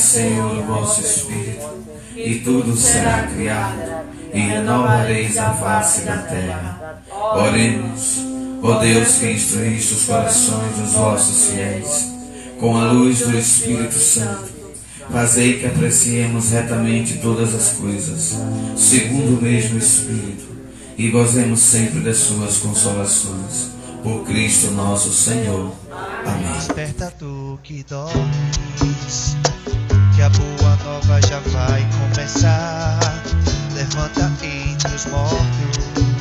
Senhor, o vosso Espírito, e tudo será criado, e renovareis a face da terra. Oremos, ó Deus que instruíste os corações dos vossos fiéis, com a luz do Espírito Santo. Fazei que apreciemos retamente todas as coisas, segundo o mesmo Espírito, e gozemos sempre das suas consolações. Por Cristo nosso Senhor. Amém. Desperta tu que dormes, a boa nova já vai começar. Levanta entre os mortos,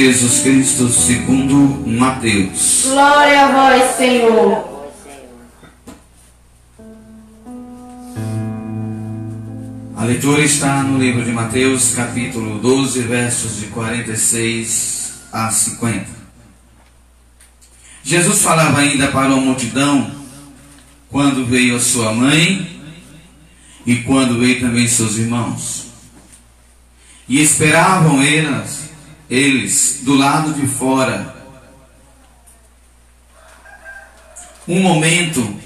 Jesus Cristo segundo Mateus. Glória a vós, Senhor. A leitura está no livro de Mateus, capítulo 12, versos de 46 a 50. Jesus falava ainda para uma multidão quando veio a sua mãe e quando veio também seus irmãos. E esperavam eles, eles do lado de fora um momento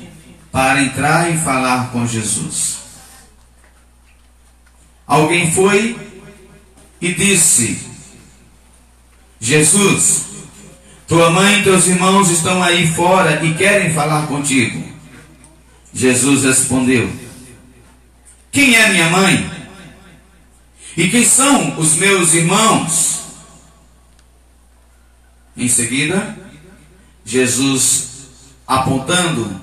para entrar e falar com Jesus. Alguém foi e disse: Jesus, tua mãe e teus irmãos estão aí fora e querem falar contigo. Jesus respondeu: Quem é minha mãe? E quem são os meus irmãos? Em seguida, Jesus, apontando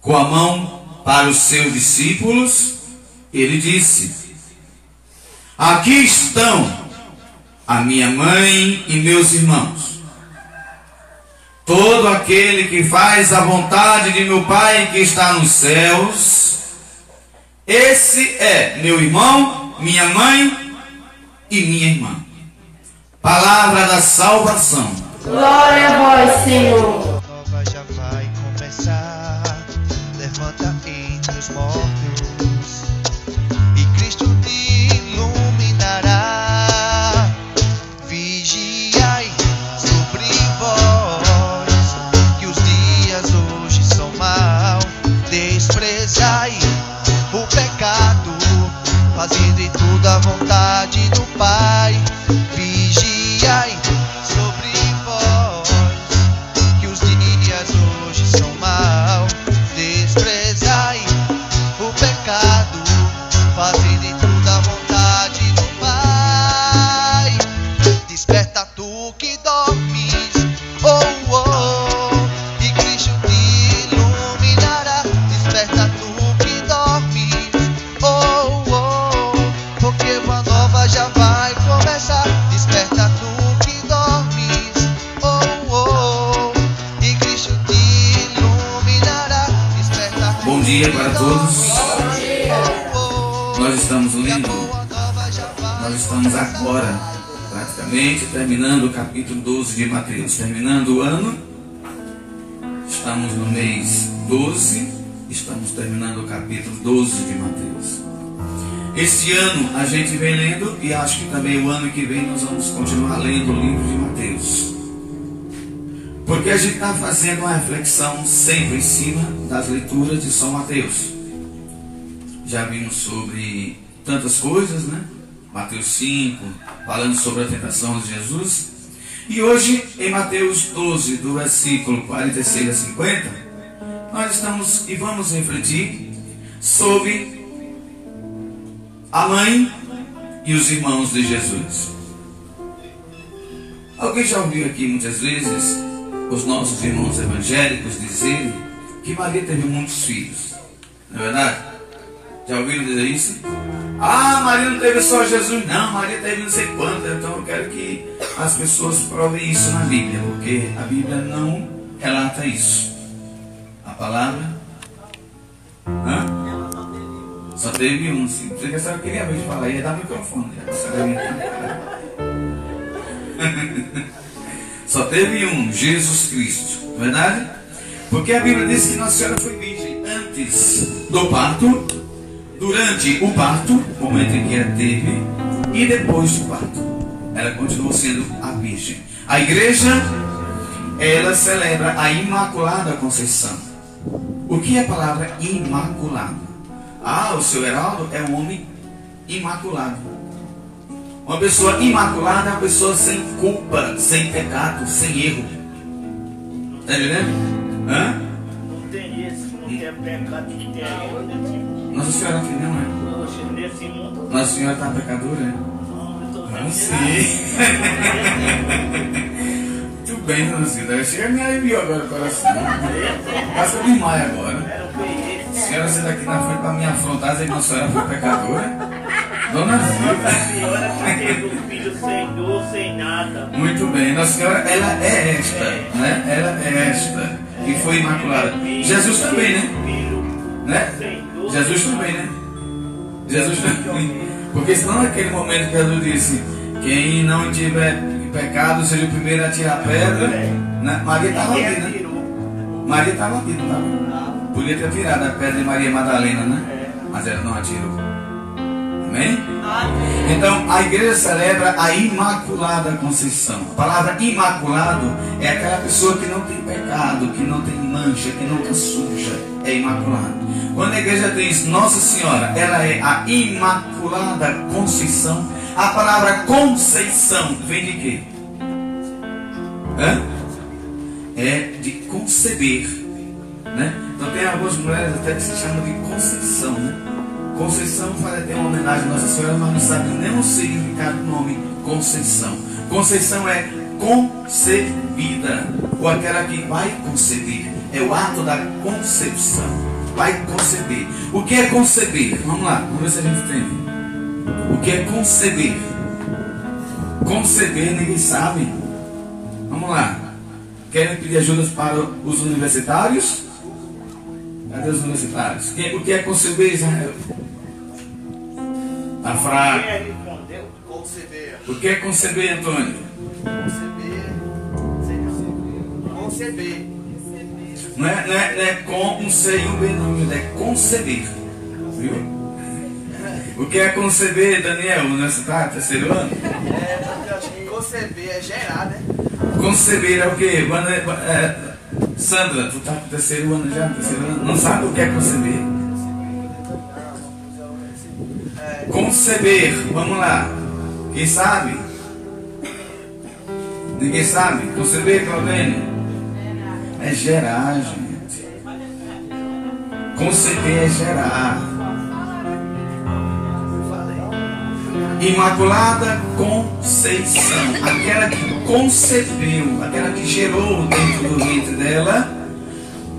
com a mão para os seus discípulos, ele disse: Aqui estão a minha mãe e meus irmãos. Todo aquele que faz a vontade de meu Pai que está nos céus, esse é meu irmão, minha mãe e minha irmã. Palavra da salvação. Glória a vós, Senhor. nova já vai começar. Levanta entre os mortos e Cristo te iluminará. Vigiai sobre vós, que os dias hoje são maus. Desprezai o pecado, fazendo em tudo a vontade do Pai. Terminando o capítulo 12 de Mateus, terminando o ano. Estamos no mês 12, estamos terminando o capítulo 12 de Mateus. Este ano a gente vem lendo e acho que também o ano que vem nós vamos continuar lendo o livro de Mateus. Porque a gente está fazendo uma reflexão sempre em cima das leituras de São Mateus. Já vimos sobre tantas coisas, né? Mateus 5, falando sobre a tentação de Jesus. E hoje, em Mateus 12, do versículo 46 a 50, nós estamos e vamos refletir sobre a mãe e os irmãos de Jesus. Alguém já ouviu aqui muitas vezes os nossos irmãos evangélicos dizerem que Maria teve muitos filhos? Não é verdade? Já ouviram dizer isso? Ah, Maria não teve só Jesus, não, Maria teve não sei quanto. Então eu quero que as pessoas provem isso na Bíblia, porque a Bíblia não relata isso. A palavra. Hã? Só teve um. Você só queria ver de falar, ia dar microfone. Só teve um, Jesus Cristo. Não é verdade? Porque a Bíblia diz que Nossa Senhora foi virgem antes do parto, durante o parto, momento em que ela teve, e depois do parto. Ela continuou sendo a virgem. A igreja, ela celebra a Imaculada Conceição. O que é a palavra imaculado? Ah, o seu Heraldo é um homem imaculado. Uma pessoa imaculada é uma pessoa sem culpa, sem pecado, sem erro. Está entendendo? Hã? Não tem isso, não tem pecado, não tem erro. Nossa Senhora aqui não é. Nossa Senhora está pecadora, não, sei. Muito bem, Cida. Chega me aliviou agora o coração. Eu me maio agora. Senhora senta aqui na frente para me afrontar, dizer que Nossa Senhora foi pecadora. Dona Zilda. A senhora teve um filho sem dor, sem nada. Muito bem, Nossa Senhora, ela é esta, né? Ela é esta, que foi imaculada. Jesus também, né? Né? Jesus também, né? Jesus também. Porque senão naquele momento que Jesus disse, quem não tiver pecado seja o primeiro a tirar pedra, né? Maria estava Quem aqui, né? Maria estava aqui, não estava? Podia ter tirado a pedra de Maria Madalena, né? Mas ela não atirou. Amém? Então, a igreja celebra a Imaculada Conceição. A palavra imaculado é aquela pessoa que não tem pecado, que não tem mancha, que nunca suja. É imaculado. Quando a igreja diz Nossa Senhora, ela é a Imaculada Conceição. A palavra Conceição vem de quê? Hã? É de conceber. Né? Então tem algumas mulheres até que se chamam de Conceição, né? Conceição faz até uma homenagem a Nossa Senhora, mas não sabe nem o significado do nome Conceição. Conceição é concebida, ou aquela que vai conceber. É o ato da concepção. Vai conceber. O que é conceber? Vamos lá, vamos ver se a gente entende. O que é conceber? Conceber ninguém sabe. Vamos lá. Querem pedir ajuda para os universitários? Cadê os universitários? O que é conceber, Israel? Tá fraco. Conceber. O que é conceber, Antônio? Conceber. Conceber. Não é, não é, não é com um C e um B, não, é conceber. Viu? O que é conceber, Daniel? Universitário, terceiro ano? É, eu acho que conceber é gerar, né? Conceber é o quê? É, Sandra, tu tá com terceiro ano já? Terceiro ano? Não sabe o que é conceber? Conceber, vamos lá. Quem sabe? Ninguém sabe? Conceber, Claudênio? É gerar, gente. Conceber é gerar. Imaculada Conceição, aquela que concebeu, aquela que gerou dentro do ventre dela,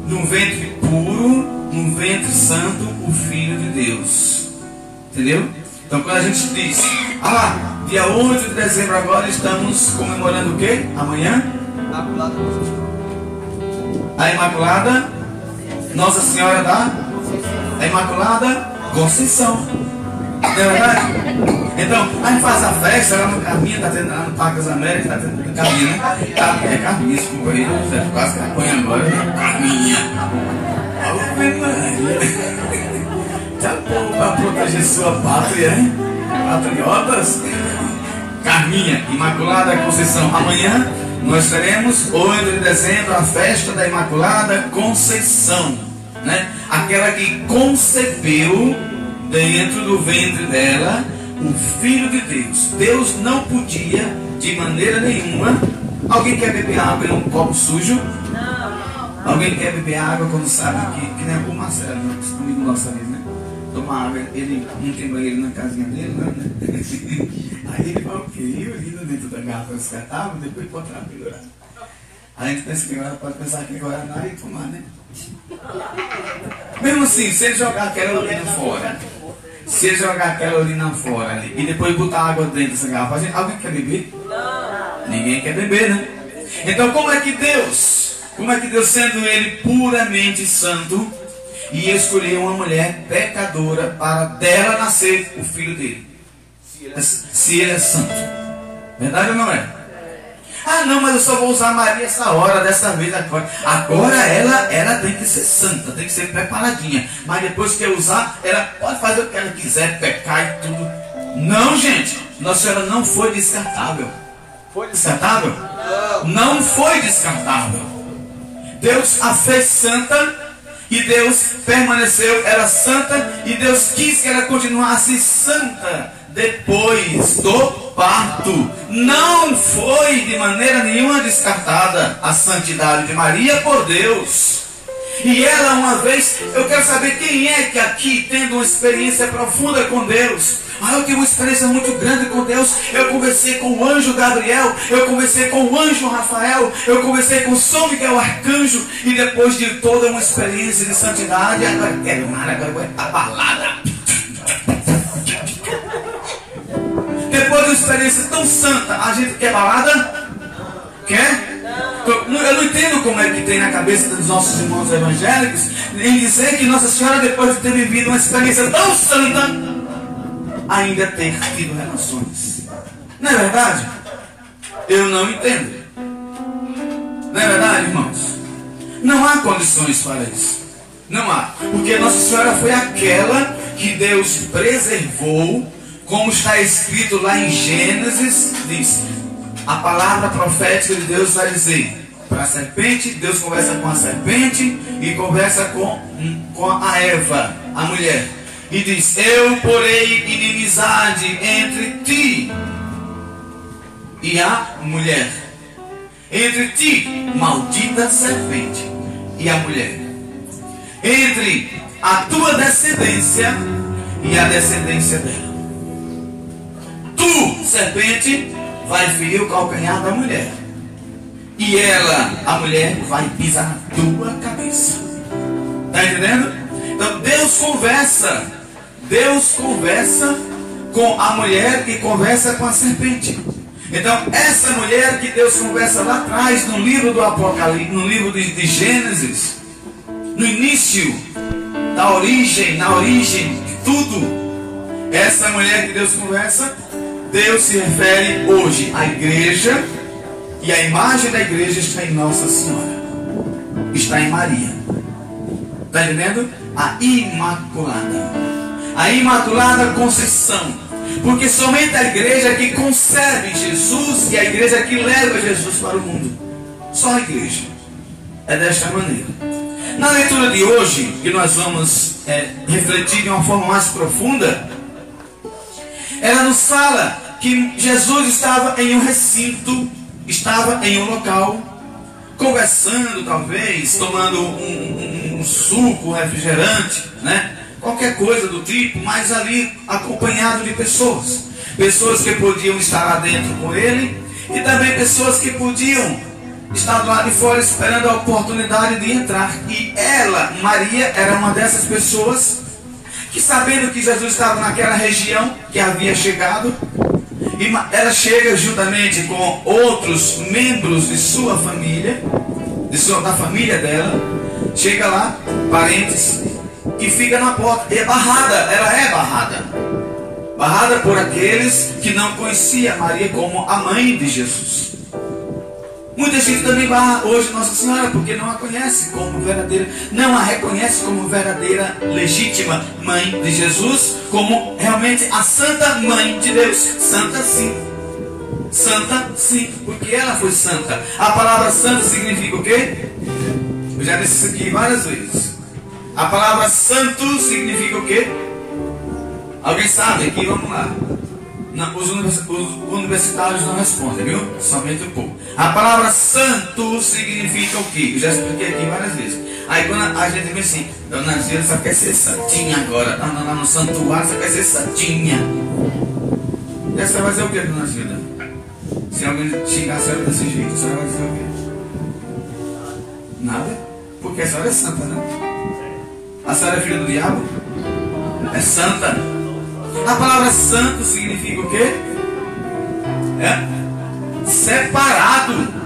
num ventre puro, num ventre santo, o Filho de Deus. Entendeu? Então quando a gente diz, ah, dia 8 de dezembro agora estamos comemorando o quê? Amanhã? Imaculada A Imaculada Nossa Senhora da a Imaculada Conceição. Não é verdade? Então, a gente faz a festa lá no Carminha, tá tendo lá no Parque das Américas, tá tendo Carminha, né? Tá, é Carminha, desculpa aí, né? quase que apanha agora, né? Carminha. Ave Maria. Tá bom pra proteger sua pátria, hein? Patriotas. Carminha, Imaculada Conceição. Amanhã nós teremos, 8 de dezembro, a festa da Imaculada Conceição. Né? Aquela que concebeu dentro do ventre dela o Filho de Deus. Deus não podia, de maneira nenhuma. Alguém quer beber água em um copo sujo? Alguém quer beber água quando sabe que, que nem o Marcelo, amigo nosso né? Tomar água, ele não tem banheiro na casinha dele, não, né? Aí ele fala o quê? Eu lindo dentro da garrafa descartável, depois botar a pendurada. A gente pensa que agora pode pensar que agora não e tomar, né? Mesmo assim, se ele jogar aquela urina fora, se ele jogar aquela urina fora e depois botar água dentro dessa garrafa, gente- alguém quer beber? Ninguém quer beber, né? Então como é que Deus, como é que Deus sendo ele puramente santo, ia escolher uma mulher pecadora para dela nascer o filho dele? Se ele é santo. Verdade ou não é? Ah, não, mas eu só vou usar Maria essa hora, dessa vez agora. Agora ela, ela tem que ser santa, tem que ser preparadinha. Mas depois que eu usar, ela pode fazer o que ela quiser, pecar e tudo. Não, gente. Nossa Senhora não foi descartável. Foi descartável? Não foi descartável. Deus a fez santa e Deus permaneceu, era santa e Deus quis que ela continuasse santa depois do parto. Não foi de maneira nenhuma descartada a santidade de Maria por Deus. E ela, uma vez, eu quero saber quem é que aqui, tendo uma experiência profunda com Deus, ah, eu tive uma experiência muito grande com Deus. Eu conversei com o anjo Gabriel, eu conversei com o anjo Rafael, eu conversei com o São Miguel Arcanjo, e depois de toda uma experiência de santidade, agora quero nada, agora estar balada. Depois de uma experiência tão santa, a gente quer balada? Quer? Eu não entendo como é que tem na cabeça dos nossos irmãos evangélicos em dizer que Nossa Senhora, depois de ter vivido uma experiência tão santa, ainda ter tido relações. Não é verdade? Eu não entendo. Não é verdade, irmãos? Não há condições para isso. Não há. Porque Nossa Senhora foi aquela que Deus preservou, como está escrito lá em Gênesis, diz, a palavra profética de Deus vai dizer para a serpente, Deus conversa com a serpente e conversa com, com a Eva, a mulher. E diz: Eu porei inimizade entre ti e a mulher. Entre ti, maldita serpente, e a mulher. Entre a tua descendência e a descendência dela. Tu, serpente, vai ferir o calcanhar da mulher. E ela, a mulher, vai pisar na tua cabeça. Está entendendo? Então Deus conversa. Deus conversa com a mulher e conversa com a serpente. Então, essa mulher que Deus conversa lá atrás, no livro do Apocalipse, no livro de, de Gênesis, no início da origem, na origem de tudo, essa mulher que Deus conversa, Deus se refere hoje à igreja, e a imagem da igreja está em Nossa Senhora, está em Maria. Está entendendo? A Imaculada. A Imaculada Conceição. Porque somente a igreja que concebe Jesus e a igreja que leva Jesus para o mundo. Só a igreja. É desta maneira. Na leitura de hoje, que nós vamos é, refletir de uma forma mais profunda, ela nos fala que Jesus estava em um recinto, estava em um local, conversando talvez, tomando um, um, um suco, um refrigerante, né? qualquer coisa do tipo, mas ali acompanhado de pessoas. Pessoas que podiam estar lá dentro com ele e também pessoas que podiam estar lá de fora esperando a oportunidade de entrar. E ela, Maria, era uma dessas pessoas que sabendo que Jesus estava naquela região que havia chegado, e ela chega juntamente com outros membros de sua família, de sua, da família dela, chega lá, parentes, e fica na porta. E é barrada, ela é barrada. Barrada por aqueles que não conheciam Maria como a mãe de Jesus. Muita gente também barra hoje Nossa Senhora porque não a conhece como verdadeira, não a reconhece como verdadeira, legítima mãe de Jesus, como realmente a santa mãe de Deus. Santa sim. Santa sim, porque ela foi santa. A palavra santa significa o quê? Eu já disse isso aqui várias vezes. A palavra santo significa o quê? Alguém sabe aqui? Vamos lá. Não, os, univers- os universitários não respondem, viu? Somente o povo. A palavra santo significa o quê? Eu já expliquei aqui várias vezes. Aí quando a gente vê assim, Dona Gilda só quer ser santinha agora. Tá lá no santuário, só quer ser santinha. E a senhora vai dizer o quê, Dona Gilda? Se alguém xingar a senhora desse jeito, a senhora vai dizer o quê? Nada. Porque a senhora é santa, né? A senhora é filha do diabo? É santa. A palavra santo significa o quê? É? Separado.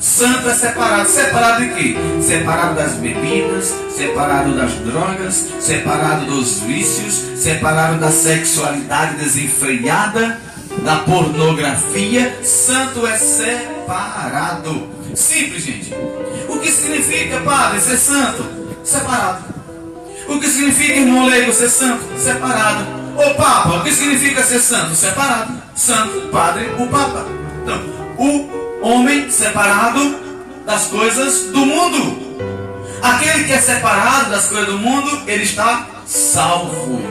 Santo é separado. Separado de quê? Separado das bebidas, separado das drogas, separado dos vícios, separado da sexualidade desenfreada, da pornografia. Santo é separado. Simples, gente. O que significa, padre, ser santo? Separado. O que significa, irmão leigo, ser santo? Separado. Ô Papa, o que significa ser santo? Separado. Santo, Padre, o Papa. Então, o homem separado das coisas do mundo. Aquele que é separado das coisas do mundo, ele está salvo.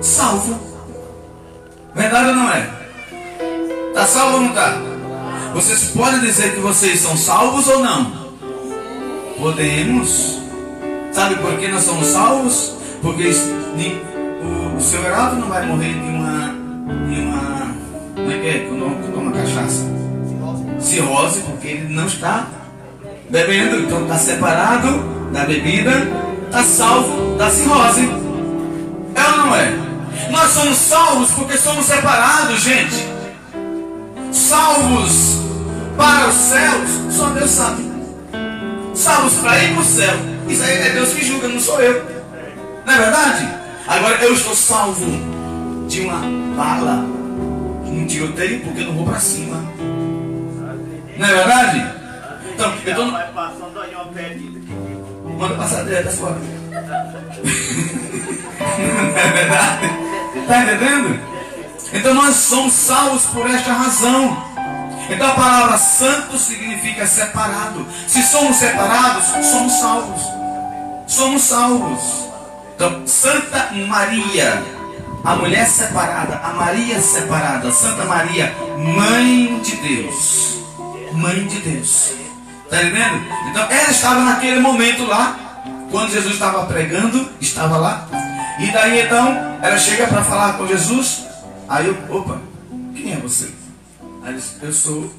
Salvo. Verdade ou não é? Está salvo ou não está? Vocês podem dizer que vocês são salvos ou não? Podemos. Sabe por que nós somos salvos? Porque o, seu Heraldo não vai morrer de uma. de uma. Como é que é? Quando toma cachaça? Cirrose, porque ele não está bebendo, então está separado da bebida, está salvo da cirrose. É ou não é? Nós somos salvos porque somos separados, gente. Salvos para os céus, só Deus sabe salvos para ir para o céu. Isso aí é Deus que julga, não sou eu. Não é verdade? Agora eu estou salvo de uma bala, um tiroteio, porque eu não vou para cima. Não é verdade? Então, eu tô. Manda passar direto da sua. Não é verdade? Está entendendo? Então nós somos salvos por esta razão. Então a palavra santo significa separado. Se somos separados, somos salvos. Somos salvos. Então, Santa Maria, a mulher separada, a Maria separada, Santa Maria, mãe de Deus. Mãe de Deus. Está entendendo? Então ela estava naquele momento lá, quando Jesus estava pregando, estava lá. E daí então ela chega para falar com Jesus. Aí eu, opa, quem é você? Aí disse, eu sou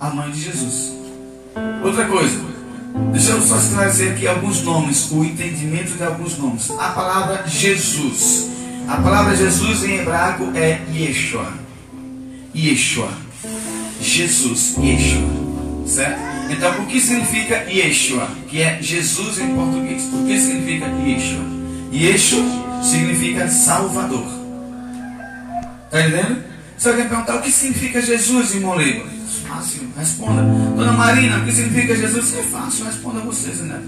a mãe de Jesus. Outra coisa, deixa eu só esclarecer aqui alguns nomes, o entendimento de alguns nomes. A palavra Jesus. A palavra Jesus em hebraico é Yeshua. Yeshua. Jesus, Yeshua. Certo? Então, o que significa Yeshua? Que é Jesus em português. O que significa Yeshua? Yeshua significa Salvador. Está entendendo? Se alguém perguntar o que significa Jesus, irmão Leigo, fácil, responda. Dona Marina, o que significa Jesus? É fácil, responda vocês, né?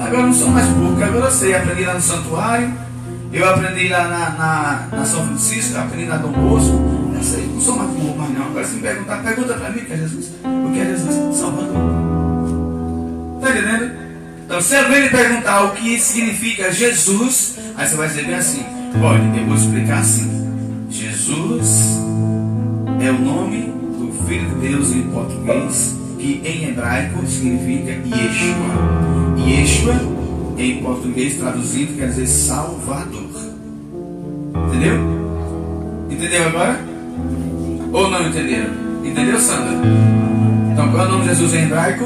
Agora eu não sou mais burro, agora eu sei. Aprendi lá no santuário, eu aprendi lá na, na, na São Francisco, aprendi na Dom Bosco. Eu sei, não sou mais burro mais não. Agora se me perguntar, pergunta para mim o que é Jesus. O que é Jesus? Salvador. Está entendendo? Então, se alguém lhe perguntar o que significa Jesus, aí você vai dizer bem assim: olha, eu vou explicar assim. Jesus é o nome do Filho de Deus em português, que em hebraico significa Yeshua. Yeshua, em português traduzido, quer dizer Salvador. Entendeu? Entendeu agora? Ou não entenderam? Entendeu, Sandra? Então, qual é o nome de Jesus em hebraico?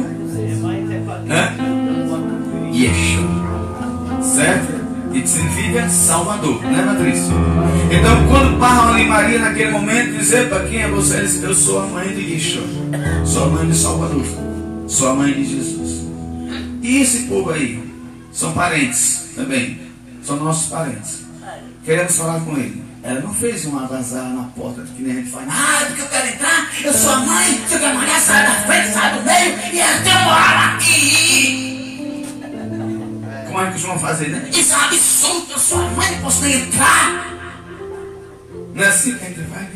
Hã? Yeshua. Certo? Que significa Salvador, né, Patrícia? Então, quando parlam ali Maria naquele momento, dizer para quem é você? Eu sou a mãe de Yeshua. Sou a mãe de Salvador. Sou a mãe de Jesus. E esse povo aí são parentes também. São nossos parentes. Queremos falar com ele. Ela não fez um abazar na porta que nem a gente faz. Ah, porque eu quero entrar, eu sou a mãe, eu quero mulher, sai da frente, sai do meio e tenho moral aqui. Como é que costumam fazer, né? Isso é um absurdo, eu sou a mãe, não posso nem entrar. Não é assim que a gente vai?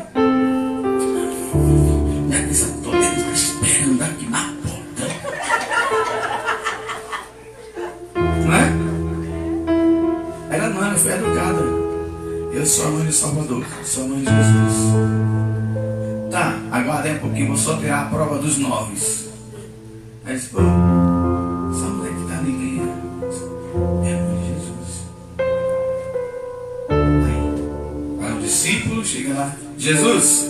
Minha criança toda está esperando aqui na porta. Não é? Ela não, ela foi educada. Eu sou a mãe do Salvador, sou a mãe de Jesus. Tá, aguardem um pouquinho, vou só tirar a prova dos nove. Aí disse, chega lá, Jesus,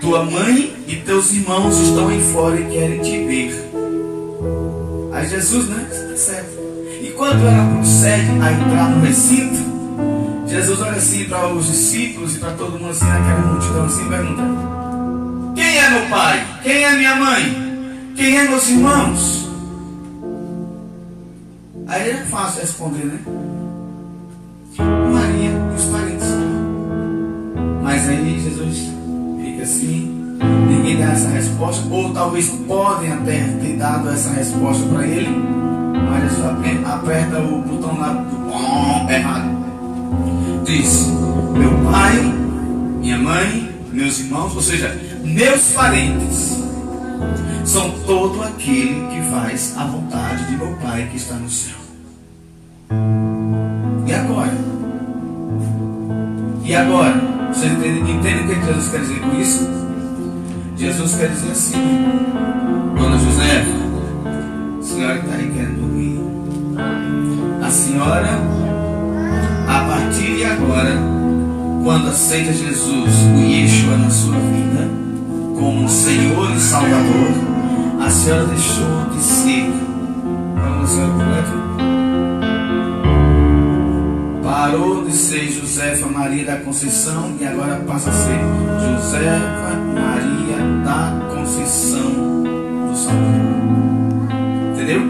tua mãe e teus irmãos estão aí fora e querem te ver. Aí Jesus, né? Tá certo. E quando ela procede a entrar no recinto, Jesus olha assim para os discípulos e para todo mundo assim, naquela multidão assim, e pergunta: Quem é meu pai? Quem é minha mãe? Quem é meus irmãos? Aí é fácil responder, né? Aí Jesus fica assim, ninguém dá essa resposta, ou talvez podem até ter dado essa resposta para ele, mas Jesus ape- aperta o botão lá do errado. Diz: Meu pai, minha mãe, meus irmãos, ou seja, meus parentes, são todo aquele que faz a vontade de meu pai que está no céu. E agora? E agora? Vocês entendem, entendem o que Jesus quer dizer com isso? Jesus quer dizer assim, Dona José, a senhora está aí querendo dormir. A senhora, a partir de agora, quando aceita Jesus, o Yeshua na sua vida, como Senhor e Salvador, a senhora deixou de ser. Vamos, senhora completa? Parou de ser Josefa Maria da Conceição e agora passa a ser Josefa Maria da Conceição do Salvador. Entendeu?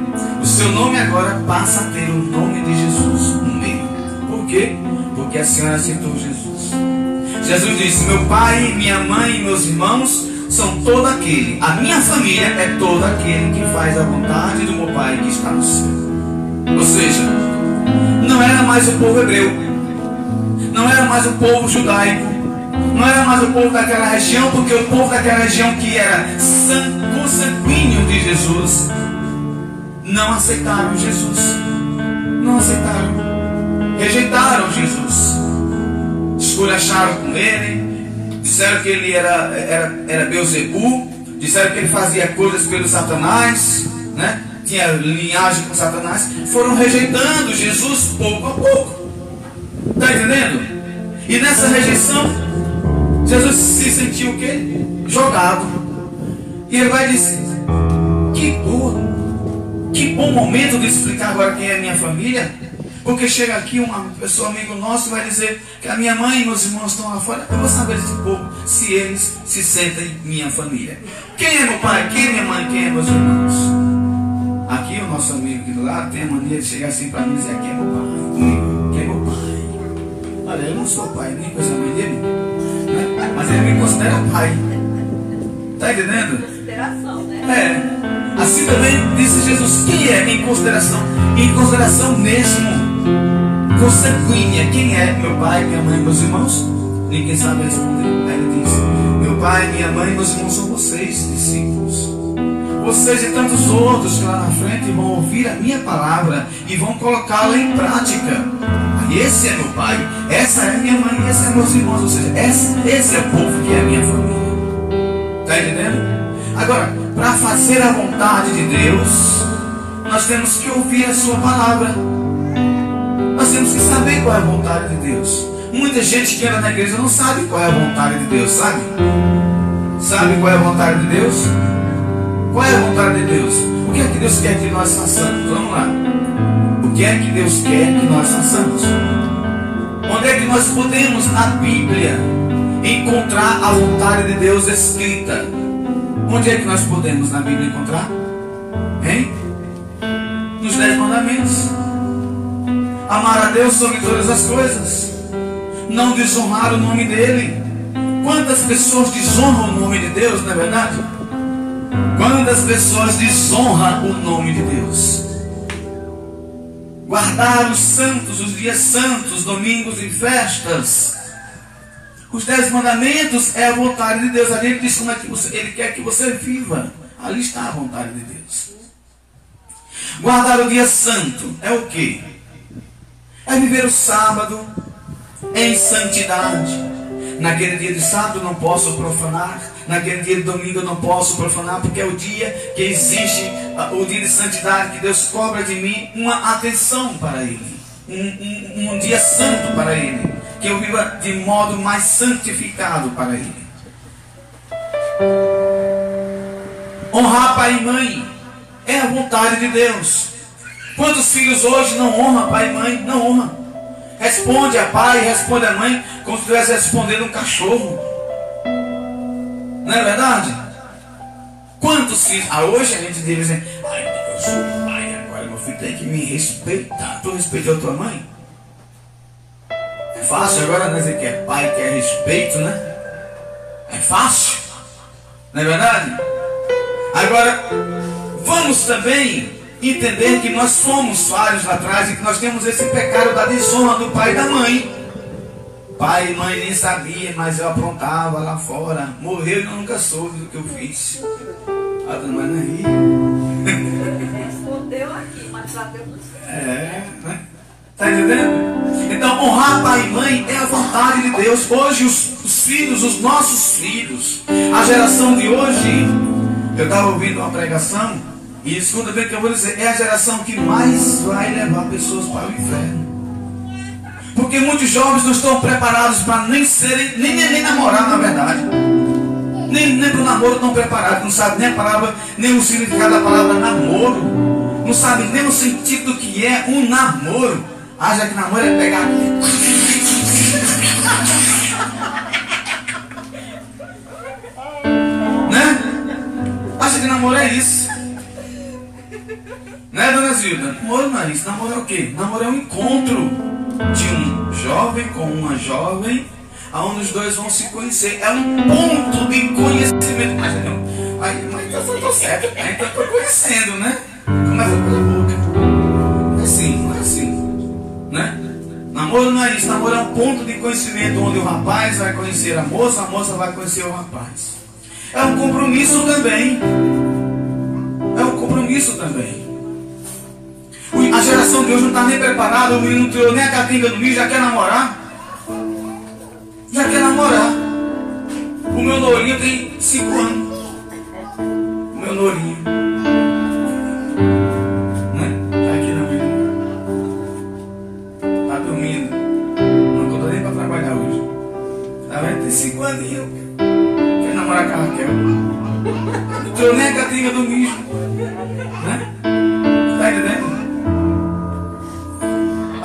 O seu nome agora passa a ter o nome de Jesus no meio. Por quê? Porque a senhora aceitou Jesus. Jesus disse: Meu pai, minha mãe e meus irmãos são todo aquele. A minha família é todo aquele que faz a vontade do meu pai que está no céu. Ou seja, não era mais o povo hebreu, não era mais o povo judaico, não era mais o povo daquela região, porque o povo daquela região que era san- consanguíneo de Jesus não aceitaram Jesus, não aceitaram, rejeitaram Jesus, esculacharam com ele, disseram que ele era, era, era Beuzebu, disseram que ele fazia coisas pelo Satanás, né? Tinha linhagem com Satanás, foram rejeitando Jesus pouco a pouco. Está entendendo? E nessa rejeição, Jesus se sentiu o quê? Jogado. E ele vai dizer, que boa, que bom momento de explicar agora quem é minha família. Porque chega aqui uma pessoa amigo nosso vai dizer que a minha mãe e meus irmãos estão lá fora. Eu vou saber desse povo se eles se sentem minha família. Quem é meu pai? Quem é minha mãe? Quem é meus irmãos? Aqui o nosso amigo aqui do lado tem a mania de chegar assim para mim e dizer quem é meu pai? Quem é meu pai? Olha, eu não sou pai, nem conheço a mãe dele. né? Mas ele me considera pai. Tá entendendo? Consideração, né? É. Assim também disse Jesus, quem é em consideração? Em consideração mesmo consanguínea. Quem é meu pai, minha mãe, meus irmãos? Ninguém sabe responder. Aí ele diz: Meu pai, minha mãe e meus irmãos são vocês, discípulos. Vocês e tantos outros que lá na frente vão ouvir a minha palavra e vão colocá-la em prática. Esse é meu pai, essa é minha mãe, esse é meus irmãos. Ou seja, esse, esse é o povo que é a minha família. Está entendendo? Agora, para fazer a vontade de Deus, nós temos que ouvir a Sua palavra. Nós temos que saber qual é a vontade de Deus. Muita gente que anda na igreja não sabe qual é a vontade de Deus, sabe? Sabe qual é a vontade de Deus? Qual é a vontade de Deus? O que é que Deus quer que nós façamos? Vamos lá. O que é que Deus quer que nós façamos? Onde é que nós podemos, na Bíblia, encontrar a vontade de Deus escrita? Onde é que nós podemos na Bíblia encontrar? Hein? Nos Dez Mandamentos. Amar a Deus sobre todas as coisas. Não desonrar o nome dEle. Quantas pessoas desonram o nome de Deus, não é verdade? Quantas pessoas desonram o nome de Deus? Guardar os santos, os dias santos, domingos e festas. Os dez mandamentos é a vontade de Deus. Ali ele diz como é que você, ele quer que você viva. Ali está a vontade de Deus. Guardar o dia santo é o que? É viver o sábado, em santidade. Naquele dia de sábado não posso profanar. Naquele dia de domingo eu não posso profanar, porque é o dia que existe ah, o dia de santidade, que Deus cobra de mim uma atenção para Ele. Um, um, um dia santo para Ele. Que eu viva de modo mais santificado para Ele. Honrar pai e mãe é a vontade de Deus. Quantos filhos hoje não honram pai e mãe? Não honram. Responde a pai, responde a mãe, como se estivesse respondendo um cachorro. Não é verdade? Quantos filhos? Ah, hoje a gente diz assim, ai, eu sou pai, agora meu filho tem que me respeitar. Tu respeitou tua mãe? É fácil agora dizer que é pai, que é respeito, né? É fácil. Não é verdade? Agora, vamos também entender que nós somos falhos lá atrás e que nós temos esse pecado da desonra do pai e da mãe. Pai e mãe nem sabia, mas eu aprontava lá fora. Morreu e eu nunca soube do que eu fiz. A dona Ana ri. Respondeu aqui, mas no céu. É, né? Tá entendendo? Então, honrar pai e mãe é a vontade de Deus. Hoje, os, os filhos, os nossos filhos, a geração de hoje, eu estava ouvindo uma pregação, e escuta bem o que eu vou dizer, é a geração que mais vai levar pessoas para o inferno. Porque muitos jovens não estão preparados para nem serem, nem, nem, nem namorar, na verdade. Nem, nem para o namoro estão preparados, não sabem nem a palavra, nem o significado da palavra namoro. Não sabem nem o sentido do que é um namoro. Acha que namoro é pegar. né? Acha que namoro é isso. Né, dona Zilda? Namoro não é isso. Namoro é o quê? Namoro é um encontro de um jovem com uma jovem, aonde os dois vão se conhecer. É um ponto de conhecimento. Mas não. Aí, mas eu estou certo. Aí então eu estou conhecendo, né? Começa pela boca. É assim, não é assim. Né? Namoro não é isso. Namoro é um ponto de conhecimento onde o rapaz vai conhecer a moça, a moça vai conhecer o rapaz. É um compromisso também. É um compromisso também. A geração de hoje não está nem preparada, o menino não tirou nem a catinga do milho, já quer namorar. Já quer namorar. O meu Lourinho tem 5 anos. O meu Lourinho. Né? Tá aqui na. Tá dormindo. Não estou nem para trabalhar hoje. Tá vendo? Tem 5 aninhos. Quer namorar com a Raquel. Não tirou nem a catinga do milho.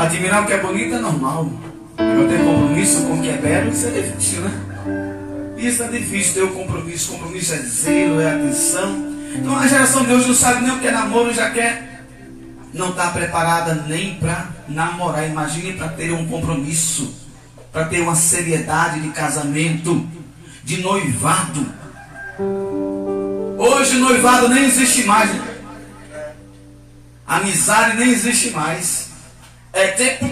Admirar o que é bonito é normal. Agora ter compromisso com o que é belo, isso é difícil, né? Isso é difícil, ter o compromisso. Compromisso é zelo, é atenção. Então a geração de hoje não sabe nem o que é namoro, já quer. Não está preparada nem para namorar. Imagine para ter um compromisso, para ter uma seriedade de casamento, de noivado. Hoje noivado nem existe mais. Né? Amizade nem existe mais. É tempo.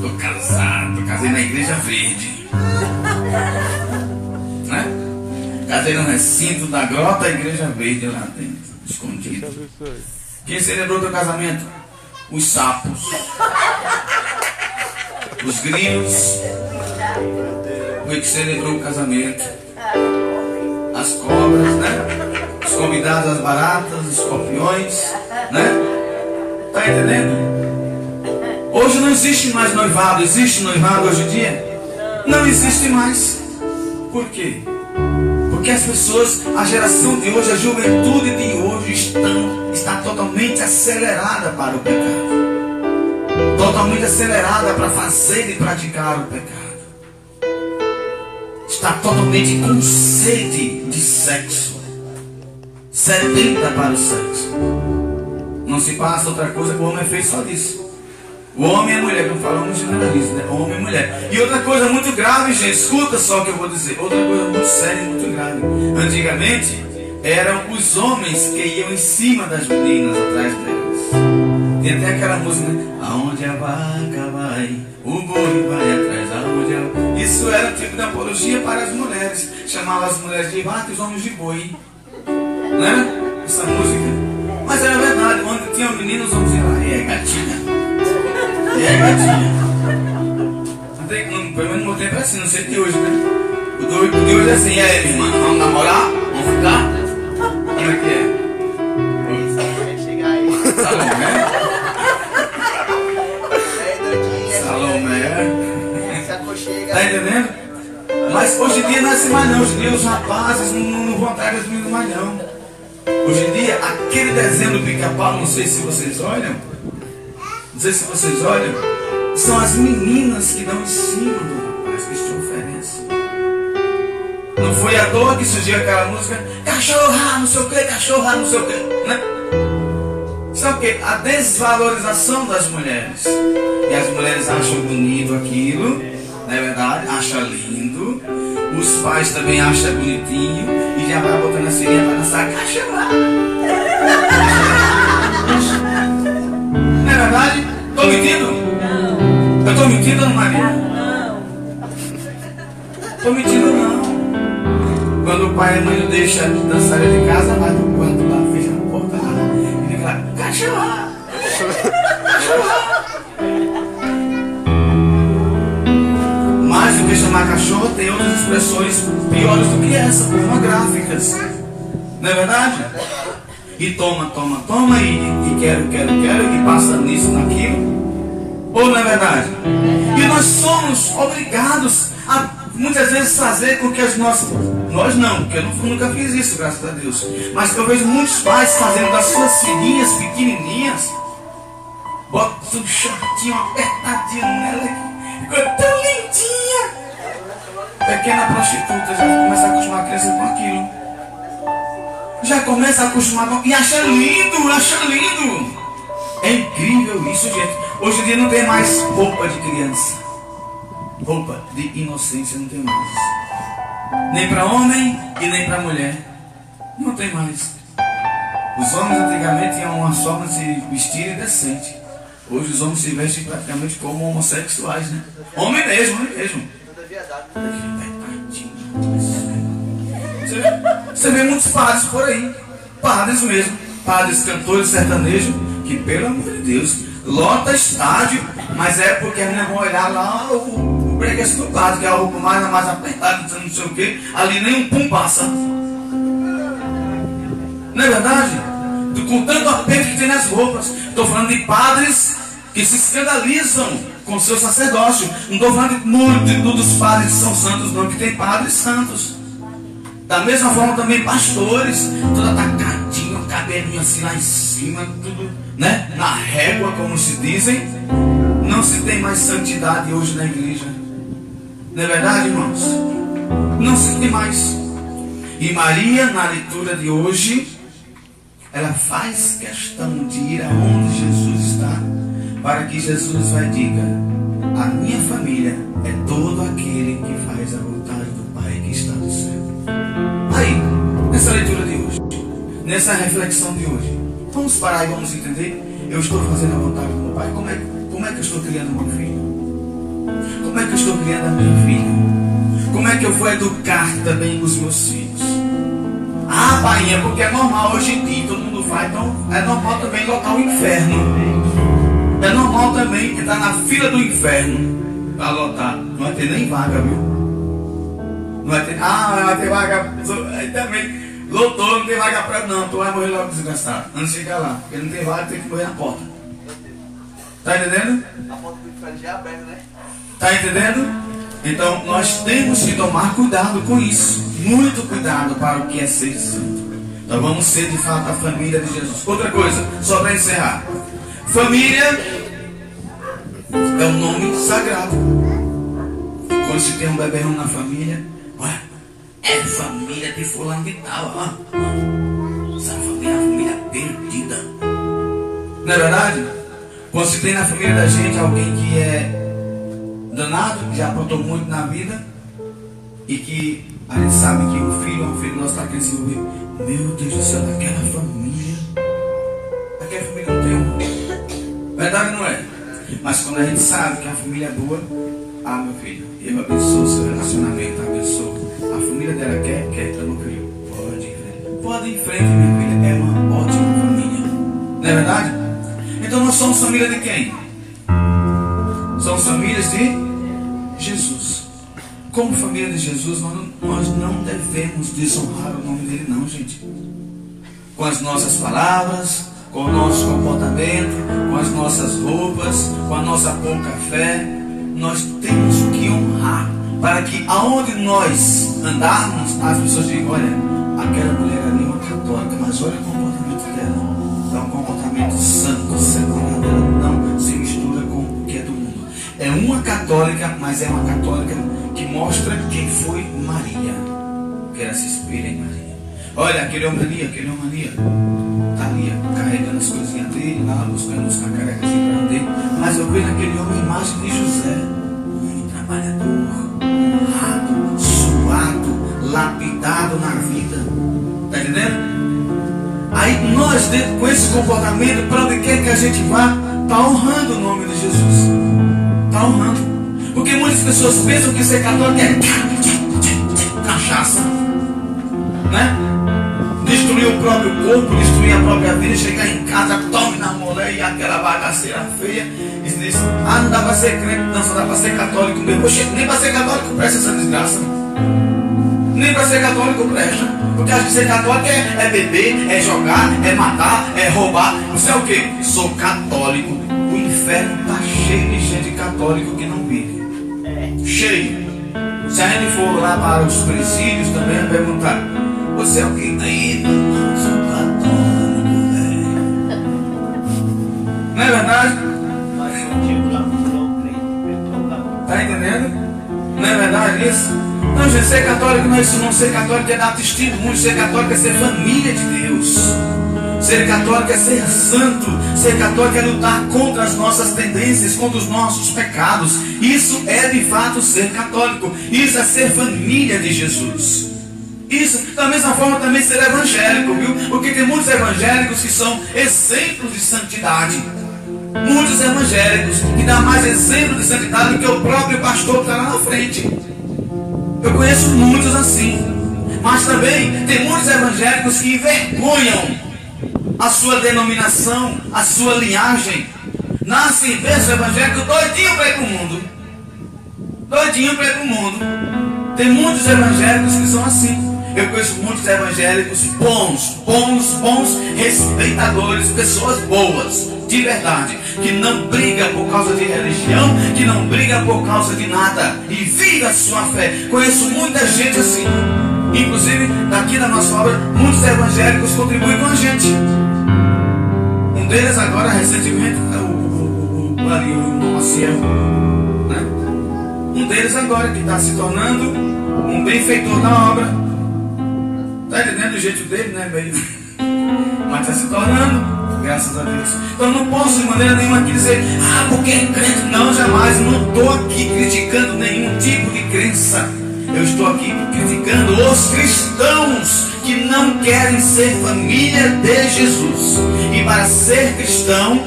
Tô casado, tô casei na igreja verde. Né? Casei no recinto da grota igreja verde lá dentro, escondido. Quem celebrou teu casamento? Os sapos. Os grilos. Foi que celebrou o casamento. As cobras, né? Os convidados, as baratas, os escorpiões, né? Está entendendo? Hoje não existe mais noivado. Existe noivado hoje em dia? Não existe mais. Por quê? Porque as pessoas, a geração de hoje, a juventude de hoje estão, está totalmente acelerada para o pecado. Totalmente acelerada para fazer e praticar o pecado. Está totalmente com sede de sexo. Sedenta para o sexo. Não se passa outra coisa que o homem é feito só disso. O homem e a mulher, como falamos generalista, né? Homem e mulher. E outra coisa muito grave, gente, escuta só o que eu vou dizer. Outra coisa muito séria e muito grave. Antigamente, eram os homens que iam em cima das meninas, atrás delas. Tem até aquela música? Aonde a vaca vai, o boi vai atrás. Aonde a... Isso era tipo de apologia para as mulheres. Chamava as mulheres de vaca e os homens de boi. Né? Essa música. Mas era verdade, onde tinha um menino, os homens lá, e é gatinha. E é gatinha. tem, não, pelo menos no meu tempo é assim, não sei de hoje, né? O de, o de hoje é assim, e aí, minha irmã, vamos namorar? Vamos ficar? Como é que é? Salomé? Salomé. Tá entendendo? Mas hoje em dia não é assim mais não. Hoje em dia os rapazes não, não vão atrás das meninas mais não. Hoje em dia, aquele desenho do pica-pau, não sei se vocês olham. Não sei se vocês olham. São as meninas que dão em cima do rapaz que te oferece. Não foi à toa que surgiu aquela música Cachorra, não sei o que, cachorra, não sei o que, né? Sabe o que? A desvalorização das mulheres. E as mulheres acham bonito aquilo, não é verdade? Acham lindo. Os pais também acham bonitinho. E já vai botando a serinha para dançar cachorra. Não é verdade? Tô mentindo? Eu tô mentindo, Ana Maria? Não. Tô mentindo não. Quando o pai e a mãe não deixam de dançar de casa, vai pro canto lá, fecha a porta lá. E fica lá, cachorra! Mais do que chamar cachorro, tem outras expressões piores do que essa, pornográficas. Não é verdade? E toma, toma, toma, e, e quero, quero, quero, e passa nisso, naquilo. Ou não é verdade? E nós somos obrigados a muitas vezes fazer com que as nossas. Nós não, porque eu nunca fiz isso, graças a Deus. Mas eu vejo muitos pais fazendo das suas filhinhas pequenininhas, bota tudo shortinho, apertadinho nela, ficou tão lindinha. Pequena prostituta já começa a acostumar a criança com aquilo. Já começa a acostumar com. E acha lindo, acha lindo. É incrível isso, gente. Hoje em dia não tem mais roupa de criança. Roupa de inocência não tem mais. Nem para homem e nem para mulher. Não tem mais. Os homens antigamente tinham uma forma de se vestir decente. Hoje os homens se vestem praticamente como homossexuais, né? Homem mesmo, homem mesmo. Você vê, muitos padres por aí. Padres mesmo. Padres, cantores sertanejos, que pelo amor de Deus, lota estádio, mas é porque a vão olhar lá o, o preguiça do padre, que é a roupa mais, mais apertada, não sei o que, ali nem um pum passa. Não é verdade? Com tanto aperto que tem nas roupas. Estou falando de padres que se escandalizam com seu sacerdócio. Não estou falando de muito dos padres que são santos, não, que tem padres santos. Da mesma forma também pastores, tudo atacadinho, cabelinho assim lá em cima, tudo, né? Na régua, como se dizem. Não se tem mais santidade hoje na igreja. Não é verdade, irmãos? Não se tem mais. E Maria, na leitura de hoje, ela faz questão de ir aonde Jesus para que Jesus vai diga: A minha família é todo aquele que faz a vontade do Pai que está no céu. Aí, nessa leitura de hoje, nessa reflexão de hoje, vamos parar e vamos entender. Eu estou fazendo a vontade do meu Pai. Como é, como é que eu estou criando meu filho? Como é que eu estou criando a minha filha? Como é que eu vou educar também os meus filhos? Ah, bainha, porque é normal hoje em dia, todo mundo faz, então é normal também lotar o inferno. É normal também entrar na fila do inferno para lotar. Não vai ter nem vaga, viu? Não vai ter. Ah, não vai ter vaga. Aí também. Lotou, não tem vaga pra. Não, tu vai morrer logo desgastado. Antes de chegar lá. Porque não tem vaga, tem que morrer na porta. Tá entendendo? A porta do inferno já é aberta, né? Tá entendendo? Então nós temos que tomar cuidado com isso. Muito cuidado para o que é ser santo. Então vamos ser de fato a família de Jesus. Outra coisa, só para encerrar. Família é um nome sagrado. Quando se tem um beberrão na família, ué, é família de fulano de tal, ó. Essa família é uma família perdida. Não é verdade? Quando se tem na família da gente alguém que é danado, que já aprontou muito na vida e que a gente sabe que o filho um filho nosso está envolver. Meu Deus do céu, daquela família. Aquela família. Verdade não é? Mas quando a gente sabe que a família é boa, ah meu filho, eu abençoo o seu relacionamento, abençoo. A família dela quer, quer, então meu filho, pode ir em frente. Pode ir em frente, minha filha. É uma ótima família. Não é verdade? Então nós somos família de quem? Somos famílias de como família de Jesus, nós não, nós não devemos desonrar o nome dele, não, gente. Com as nossas palavras, com o nosso comportamento, com as nossas roupas, com a nossa pouca fé, nós temos que honrar para que aonde nós andarmos, as pessoas digam, olha, aquela mulher ali é uma católica, mas olha o comportamento dela. É um comportamento santo, separado, ela não se mistura com o que é do mundo. É uma católica, mas é uma católica que mostra quem foi Maria. Que ela se inspira em Maria. Olha, aquele homem ali, aquele homem ali, está ali carregando as coisinhas dele, lá buscando os cacarecas para dele. Mas eu vejo naquele homem imagem de José, um homem trabalhador, honrado, suado, lapidado na vida. Está entendendo? Aí nós, com esse comportamento, para onde quer que a gente vá, está honrando o nome de Jesus. Está honrando. Porque muitas pessoas pensam que ser católico é cachaça. Né? Destruir o próprio corpo, destruir a própria vida, chegar em casa, tome na mulher e aquela bagaceira feia. E diz, ah, não dá para ser crente, não, só dá para ser católico mesmo. Oxe, nem para ser católico presta essa desgraça. Nem para ser católico presta. Porque acho que ser católico é, é beber, é jogar, é matar, é roubar. Você é o quê? Sou católico. O inferno está cheio de gente católico que não vive. Cheio. Se a gente for lá para os presídios também, vai perguntar: Você é o que? Não, sou católico, velho. Não é verdade? Tá entendendo? Não é verdade isso? Não, gente, ser católico não é isso não. Ser católico é dar testemunho. Ser católico é ser família de Deus. Ser católico é ser santo. Ser católico é lutar contra as nossas tendências, contra os nossos pecados. Isso é de fato ser católico. Isso é ser família de Jesus. Isso, da mesma forma, também ser evangélico, viu? Porque tem muitos evangélicos que são exemplos de santidade. Muitos evangélicos que dão mais exemplo de santidade do que o próprio pastor que está lá na frente. Eu conheço muitos assim. Mas também tem muitos evangélicos que envergonham a sua denominação, a sua linhagem. Nasce em berço evangélico doidinho para ir para o mundo. Doidinho para ir para o mundo. Tem muitos evangélicos que são assim. Eu conheço muitos evangélicos bons, bons, bons, respeitadores, pessoas boas, de verdade, que não briga por causa de religião, que não briga por causa de nada e vive a sua fé. Conheço muita gente assim. Inclusive, daqui da nossa obra, muitos evangélicos contribuem com a gente. Um deles agora, recentemente, é o, o, o, o Maciel, né? Um deles agora que está se tornando um benfeitor da obra. Está entendendo o jeito dele, né? Meio... Mas está se tornando, graças a Deus. Então não posso de maneira nenhuma aqui dizer, ah, porque é crente. Não, jamais. Não estou aqui criticando nenhum tipo de crença. Eu estou aqui criticando os cristãos que não querem ser família de Jesus. E para ser cristão,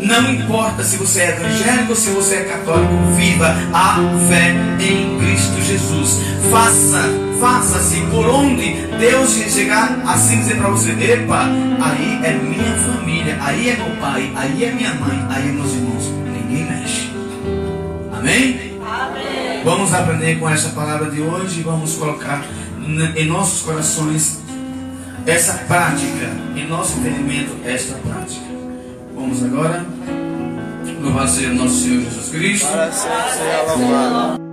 não importa se você é evangélico ou se você é católico, viva a fé em Cristo Jesus. Faça, faça-se por onde Deus chegar assim dizer para você: Epa, aí é minha família, aí é meu pai, aí é minha mãe, aí é meus irmãos. Ninguém mexe. Amém? Vamos aprender com essa palavra de hoje e vamos colocar em nossos corações essa prática, em nosso entendimento, esta prática. Vamos agora. Louvado seja nosso Senhor Jesus Cristo. Para sempre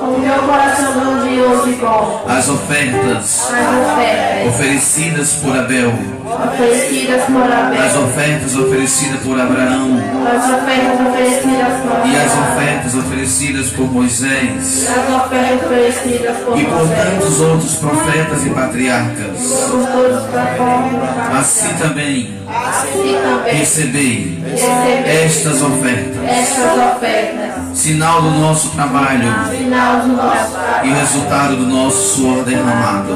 o meu coração grandioso e bom, as ofertas as ofertas. oferecidas por Abel, oferecidas por Abel, as ofertas oferecidas por Abraão. As ofertas oferecidas por e as Abraão, ofertas oferecidas por Moisés. As ofertas oferecidas por e por tantos outros profetas e patriarcas. por todos Assim também assim também. recebei receber estas ofertas, estas ofertas, sinal do nosso trabalho final do nosso e resultado do nosso suor derramado.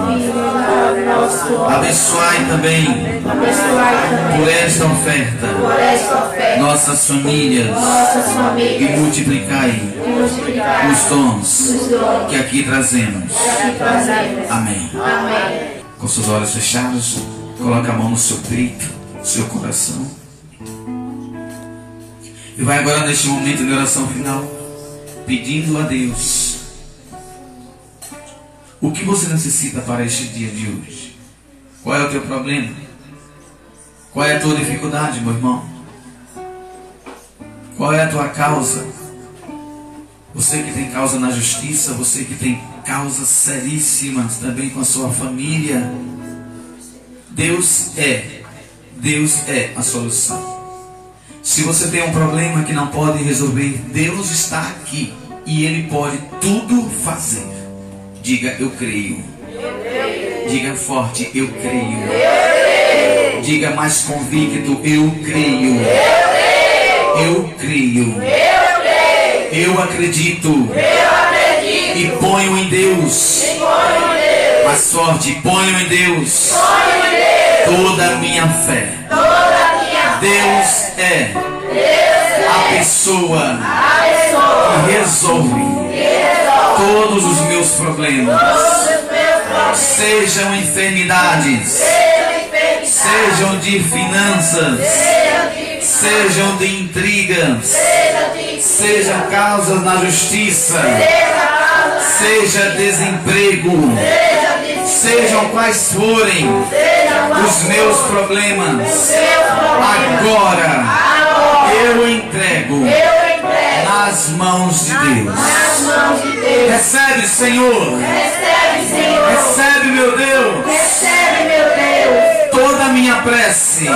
Abençoai também por esta oferta nossas famílias e multiplicai os dons que aqui trazemos. Amém. Com seus olhos fechados, coloque a mão no seu peito, no seu coração. E vai agora neste momento de oração final, pedindo a Deus o que você necessita para este dia de hoje. Qual é o teu problema? Qual é a tua dificuldade, meu irmão? Qual é a tua causa? Você que tem causa na justiça, você que tem causas seríssimas também com a sua família. Deus é, Deus é a solução. Se você tem um problema que não pode resolver, Deus está aqui e Ele pode tudo fazer. Diga, eu creio. Diga forte, eu creio. Diga mais convicto, eu creio. Eu creio. Eu acredito. E ponho em Deus. Mais forte, ponho em Deus. Toda a minha fé. Deus é a pessoa que resolve todos os meus problemas. Sejam enfermidades, sejam de finanças, sejam de intrigas, sejam causas na justiça, seja desemprego, sejam quais forem os meus problemas. Agora eu entrego nas mãos de Deus. Recebe, Senhor. Recebe, Senhor. Recebe, meu Deus, Recebe, meu Deus. toda a minha prece,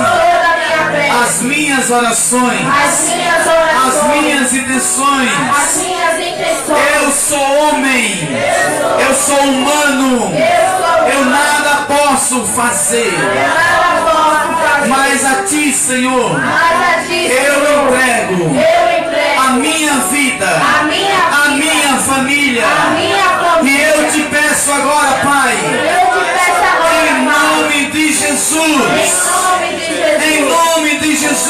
As minhas orações, As minhas orações. as minhas intenções. As minhas intenções. Eu sou homem, eu sou humano, Eu sou eu nada posso fazer, mas a Ti, Senhor, a ti, eu entrego Eu entrego a minha vida, a minha a vida, minha família, a minha e família. eu te peço agora, Pai, Eu peço agora, em Pai, nome em Jesus, nome de Jesus.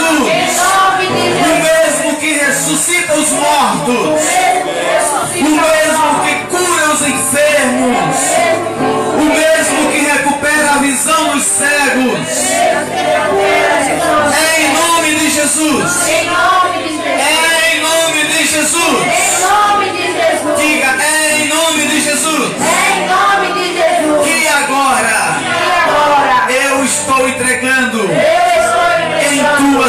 Jesus. O mesmo que ressuscita os mortos, o mesmo que cura os enfermos, o mesmo que recupera a visão dos cegos. É em nome de Jesus. Em nome de Jesus. É em nome de Jesus. Em nome de Jesus. Diga, é em nome de Jesus. Em nome de Jesus.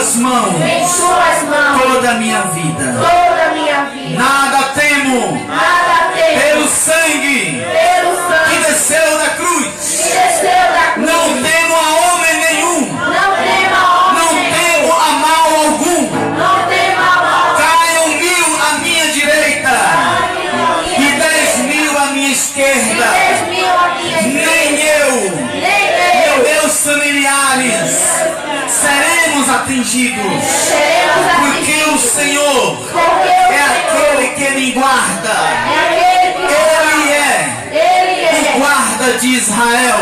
Tuas mãos em suas mãos toda a minha vida. toda a minha vida. Nada temo Seremos Porque o. Senhor é aquele que me guarda. Ele é o é. guarda de Israel,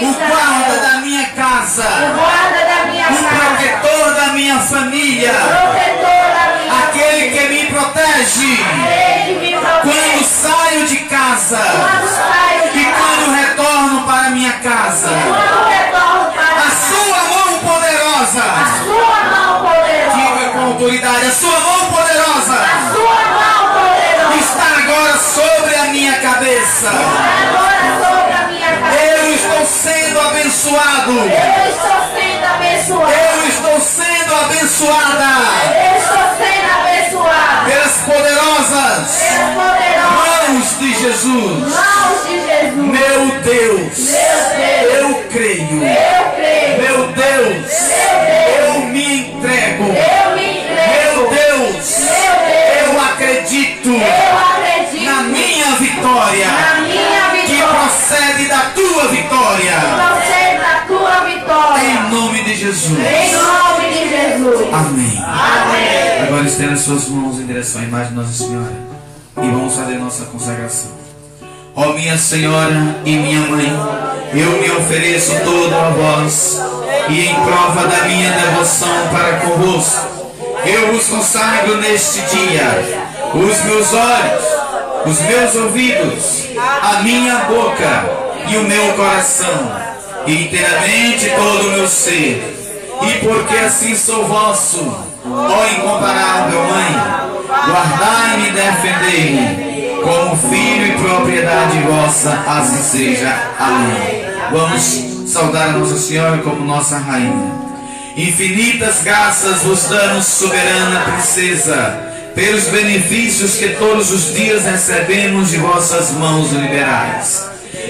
o guarda da minha casa, o protetor da minha família, aquele que me protege. Quando saio de casa e casa. quando retorno para minha casa. Autoridade, a sua mão poderosa Sua mão poderosa. está agora sobre a minha cabeça. Agora sobre a minha cabeça. Eu estou sendo abençoado. Eu estou sendo abençoado. Eu estou sendo abençoada Eu estou sendo abençoado. pelas poderosas Pelas poderosas mãos de Jesus. mãos de Jesus. Meu Deus, Meu Deus. eu creio. Eu creio. Meu Deus, eu me entrego. Eu acredito Eu acredito na minha vitória na minha que vitória. procede da tua vitória. Da tua vitória. Em nome de Jesus. Em nome de Jesus. Amém. Amém. Agora estenda suas mãos em direção à imagem de Nossa Senhora e vamos fazer nossa consagração. Ó minha Senhora e minha Mãe, eu me ofereço todo a vós e em prova da minha devoção para convosco, eu vos consagro neste dia os meus olhos, os meus ouvidos, a minha boca e o meu coração, e inteiramente todo o meu ser. E porque assim sou vosso, ó incomparável Mãe, guardai-me e defendei-me, como filho e propriedade vossa, assim seja. Amém. Vamos saudar a Nossa Senhora como nossa Rainha. Infinitas graças vos damos, soberana princesa, pelos benefícios que todos os dias recebemos de vossas mãos liberais.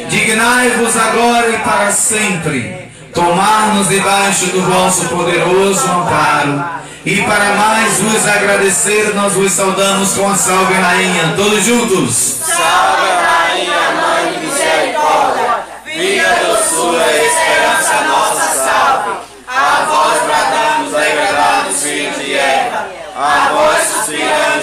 Dignai-vos agora e para sempre tomar-nos debaixo do vosso poderoso amparo. E para mais vos agradecer, nós vos saudamos com a salve rainha, todos juntos. Salve, Rainha, Mãe de Misericórdia, Filha, doçura e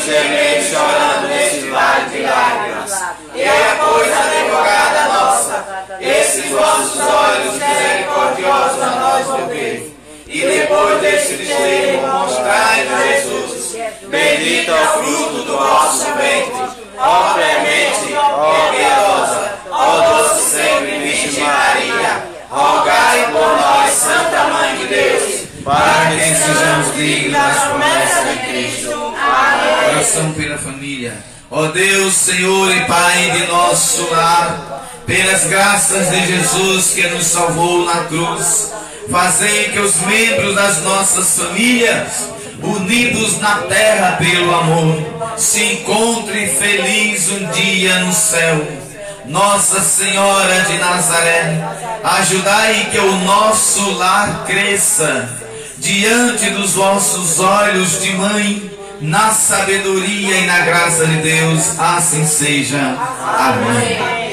gemendo, chorando neste vale de lágrimas. E é, pois, advogada nossa, esses vossos olhos misericordiosos a nós volvei. E depois deste desterro, mostrai-nos Jesus, bendito é o fruto do vosso ventre, ó clemente, ó piedosa, ó doce sempre Virgem Maria, rogai por nós, Santa Mãe de Deus, para que sejamos dignos das promessas. Oração pela família. Ó Deus, Senhor e Pai de nosso lar, pelas graças de Jesus que nos salvou na cruz, fazei que os membros das nossas famílias, unidos na terra pelo amor, se encontrem felizes um dia no céu. Nossa Senhora de Nazaré, ajudai que o nosso lar cresça diante dos vossos olhos de mãe, na sabedoria e na graça de Deus, assim seja. Amém.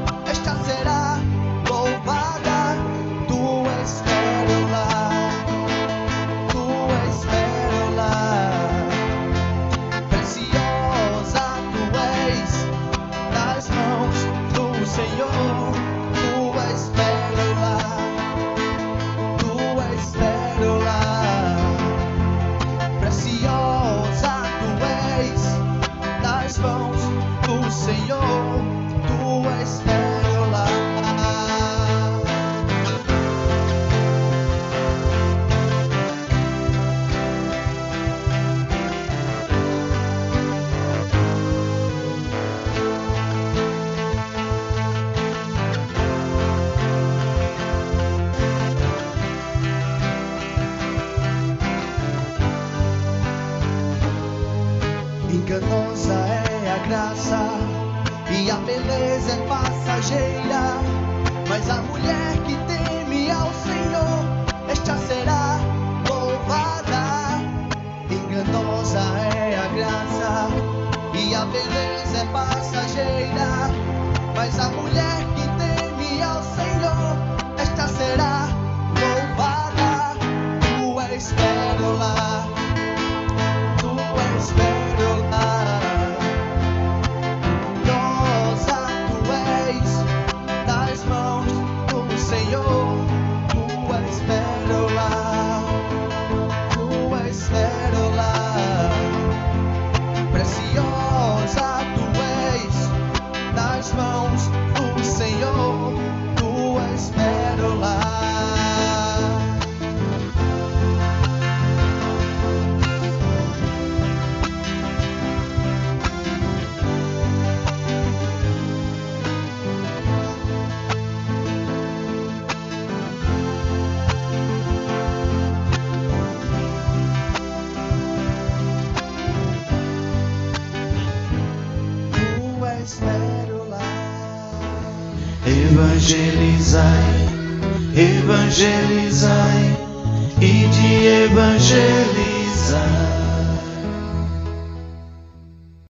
do